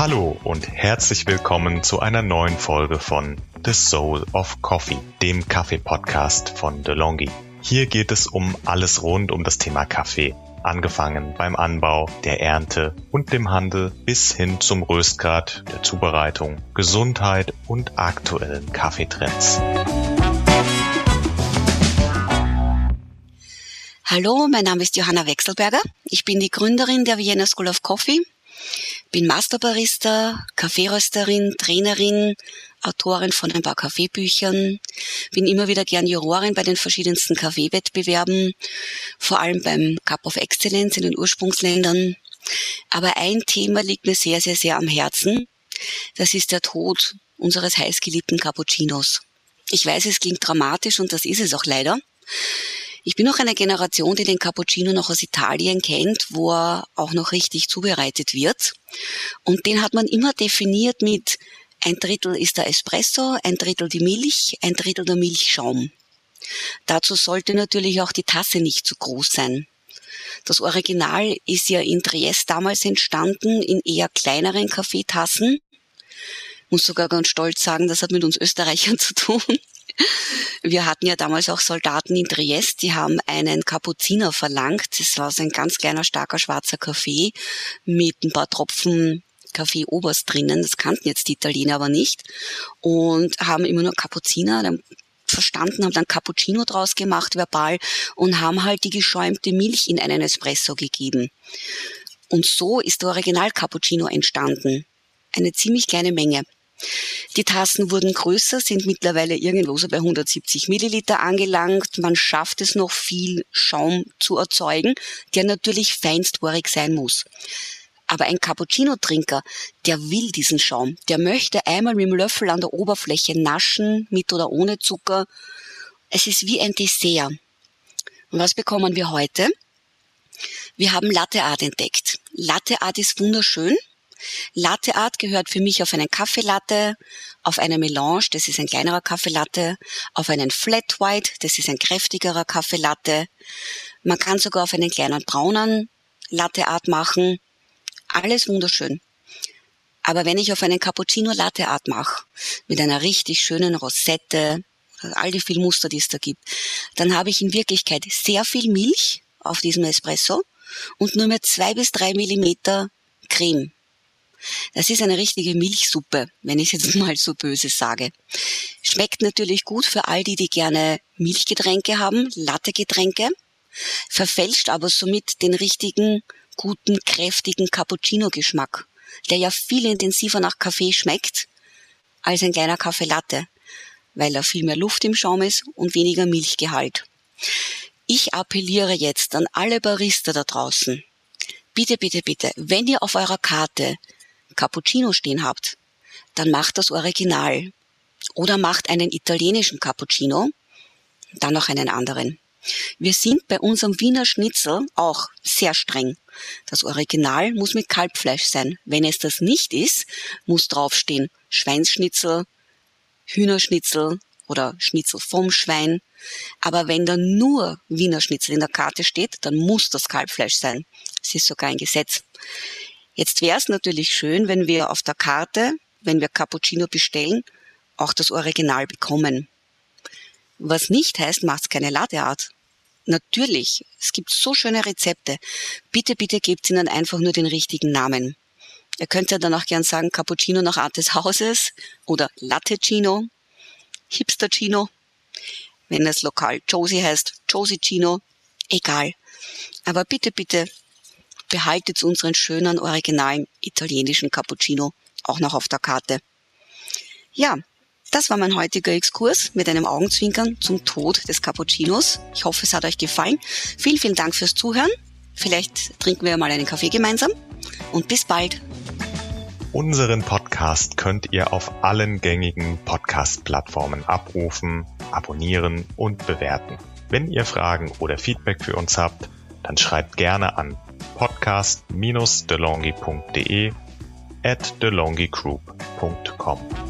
Hallo und herzlich willkommen zu einer neuen Folge von The Soul of Coffee, dem Kaffee-Podcast von DeLonghi. Hier geht es um alles rund um das Thema Kaffee, angefangen beim Anbau, der Ernte und dem Handel bis hin zum Röstgrad, der Zubereitung, Gesundheit und aktuellen Kaffeetrends. Hallo, mein Name ist Johanna Wechselberger. Ich bin die Gründerin der Vienna School of Coffee, bin Masterbarista, Kaffeerösterin, Trainerin, Autorin von ein paar Kaffeebüchern, bin immer wieder gern Jurorin bei den verschiedensten Kaffeewettbewerben, vor allem beim Cup of Excellence in den Ursprungsländern. Aber ein Thema liegt mir sehr, sehr, sehr am Herzen. Das ist der Tod unseres heißgeliebten Cappuccinos. Ich weiß, es klingt dramatisch und das ist es auch leider. Ich bin noch eine Generation, die den Cappuccino noch aus Italien kennt, wo er auch noch richtig zubereitet wird. Und den hat man immer definiert mit ein Drittel ist der Espresso, ein Drittel die Milch, ein Drittel der Milchschaum. Dazu sollte natürlich auch die Tasse nicht zu groß sein. Das Original ist ja in Triest damals entstanden, in eher kleineren Kaffeetassen. Muss sogar ganz stolz sagen, das hat mit uns Österreichern zu tun. Wir hatten ja damals auch Soldaten in Triest, die haben einen Kapuziner verlangt. Das war so ein ganz kleiner, starker, schwarzer Kaffee mit ein paar Tropfen Kaffee Oberst drinnen. Das kannten jetzt die Italiener aber nicht. Und haben immer nur Kapuziner verstanden, haben dann Cappuccino draus gemacht, verbal, und haben halt die geschäumte Milch in einen Espresso gegeben. Und so ist der Original Cappuccino entstanden. Eine ziemlich kleine Menge. Die Tassen wurden größer, sind mittlerweile irgendwo so bei 170 Milliliter angelangt. Man schafft es noch viel Schaum zu erzeugen, der natürlich feinstporig sein muss. Aber ein Cappuccino-Trinker, der will diesen Schaum. Der möchte einmal mit dem Löffel an der Oberfläche naschen, mit oder ohne Zucker. Es ist wie ein Dessert. Und was bekommen wir heute? Wir haben Latte Art entdeckt. Latte Art ist wunderschön. Latte Art gehört für mich auf einen Kaffeelatte, auf eine Melange, das ist ein kleinerer Kaffeelatte, auf einen Flat White, das ist ein kräftigerer Kaffeelatte. Man kann sogar auf einen kleinen braunen Latte Art machen. Alles wunderschön. Aber wenn ich auf einen Cappuccino Latte Art mache, mit einer richtig schönen Rosette, all die vielen Muster, die es da gibt, dann habe ich in Wirklichkeit sehr viel Milch auf diesem Espresso und nur mehr zwei bis drei Millimeter Creme. Das ist eine richtige Milchsuppe, wenn ich es jetzt mal so böse sage. Schmeckt natürlich gut für all die, die gerne Milchgetränke haben, Lattegetränke, verfälscht aber somit den richtigen, guten, kräftigen Cappuccino-Geschmack, der ja viel intensiver nach Kaffee schmeckt als ein kleiner Kaffee Latte, weil da viel mehr Luft im Schaum ist und weniger Milchgehalt. Ich appelliere jetzt an alle Barista da draußen. Bitte, bitte, bitte, wenn ihr auf eurer Karte Cappuccino stehen habt, dann macht das Original. Oder macht einen italienischen Cappuccino, dann noch einen anderen. Wir sind bei unserem Wiener Schnitzel auch sehr streng. Das Original muss mit Kalbfleisch sein. Wenn es das nicht ist, muss draufstehen Schweinsschnitzel, Hühnerschnitzel oder Schnitzel vom Schwein. Aber wenn da nur Wiener Schnitzel in der Karte steht, dann muss das Kalbfleisch sein. Es ist sogar ein Gesetz. Jetzt wäre es natürlich schön, wenn wir auf der Karte, wenn wir Cappuccino bestellen, auch das Original bekommen. Was nicht heißt, macht's keine Latteart. Natürlich, es gibt so schöne Rezepte. Bitte, bitte gebt ihnen einfach nur den richtigen Namen. Ihr könnt ja dann auch gern sagen Cappuccino nach Art des Hauses oder Latteccino, Hipstercino. Wenn es lokal Josie heißt, Josiecino, egal. Aber bitte, bitte behaltet unseren schönen, originalen italienischen Cappuccino auch noch auf der Karte. Ja, das war mein heutiger Exkurs mit einem Augenzwinkern zum Tod des Cappuccinos. Ich hoffe, es hat euch gefallen. Vielen, vielen Dank fürs Zuhören. Vielleicht trinken wir mal einen Kaffee gemeinsam und bis bald. Unseren Podcast könnt ihr auf allen gängigen Podcast-Plattformen abrufen, abonnieren und bewerten. Wenn ihr Fragen oder Feedback für uns habt, dann schreibt gerne an podcast-delongi.de at delongigroup.com.